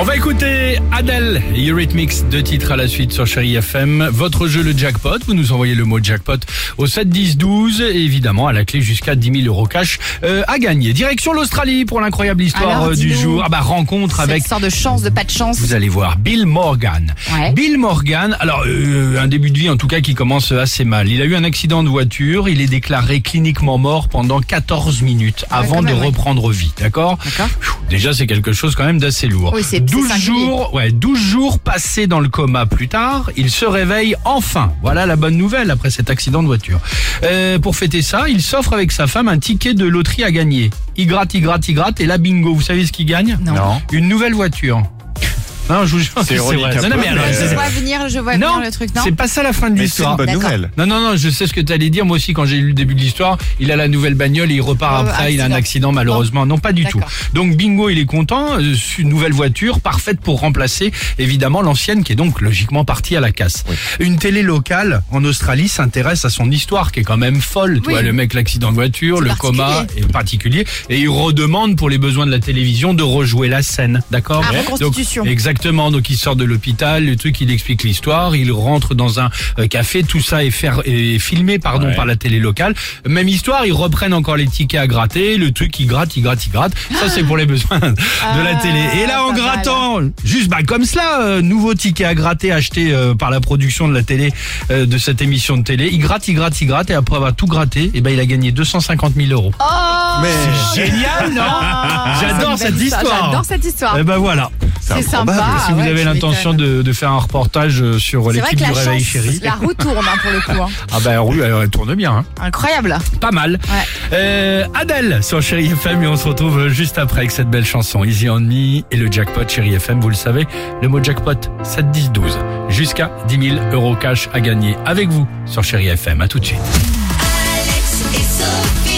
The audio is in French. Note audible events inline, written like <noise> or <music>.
On va écouter Adele et Eurythmics, deux titres à la suite sur Chéri FM. Votre jeu le jackpot, vous nous envoyez le mot jackpot au 7 10 12 et évidemment à la clé jusqu'à 10 000 euros cash euh, à gagner. Direction l'Australie pour l'incroyable histoire Alors, euh, du jour. Ah bah rencontre avec sorte de chance, de pas de chance. vous allez voir, Bill Morgan. Ouais. Bill Morgan, alors euh, un début de vie en tout cas qui commence assez mal. Il a eu un accident de voiture, il est déclaré cliniquement mort pendant 14 minutes avant quand même, de ouais. reprendre vie, d'accord? Déjà c'est quelque chose quand même d'assez lourd. Oui, 12 singulier. jours, ouais, 12 jours passés dans le coma plus tard, il se réveille enfin. Voilà la bonne nouvelle après cet accident de voiture. Euh, pour fêter ça, il s'offre avec sa femme un ticket de loterie à gagner. Il gratte, il gratte, il gratte et là bingo, vous savez ce qu'il gagne? Non. Une nouvelle voiture. Non, je vous jure c'est ironique vrai. un Non, non, peu, mais alors, mais, c'est- Je vois venir, je vois non, venir le truc, non c'est pas ça la fin de Mais c'est une l'histoire. bonne D'accord. nouvelle. Non, non, non, je sais ce que tu allais dire. Moi aussi, quand j'ai lu le début de l'histoire, il a la nouvelle bagnole et il repart Euh, après. Il a un accident. accident, malheureusement. Non, pas du tout. D'accord. Donc, bingo, il est content. Euh, Une nouvelle voiture, parfaite pour remplacer, évidemment, l'ancienne qui est donc logiquement partie à la casse. Une télé locale en Australie s'intéresse à son histoire qui est quand même folle. Tu Oui. vois, le mec, l'accident de voiture, C'est le coma particulier. est particulier. Et il redemande pour les besoins de la télévision de rejouer la scène. D'accord Ah, Donc, reconstitution. Exactement. Donc il sort de l'hôpital, le truc, il explique l'histoire, il rentre dans un euh, café, tout ça est, est filmé pardon Ouais. par la télé locale. Même histoire, ils reprennent encore les tickets à gratter, le truc il gratte, il gratte, il gratte. Ça c'est pour les besoins de la Ah, télé. Et là en pas mal. grattant, juste bah comme cela, euh, nouveau ticket à gratter acheté euh, par la production de la télé euh, de cette émission de télé. Il gratte, il gratte, il gratte et après avoir tout gratté, et ben il a gagné 250 000 euros. Oh Mais Génial, non Ah, <laughs> J'adore c'est cette belle histoire. J'adore cette histoire. Et ben voilà. C'est sympa. si vous ouais, avez l'intention de, de faire un reportage euh, sur C'est vrai l'équipe que du la Réveil chance, Chéri. la roue tourne hein, pour le coup. hein. Ah bah oui, elle, elle tourne bien. hein. Incroyable. Pas mal. Ouais. Euh, Adèle sur Chéri FM et on se retrouve juste après avec cette belle chanson Easy on Me et le jackpot Chéri FM. Vous le savez, le mot jackpot 7 10 12 jusqu'à 10 000 euros cash à gagner avec vous sur Chéri FM. À tout de suite. Alex et Sophie.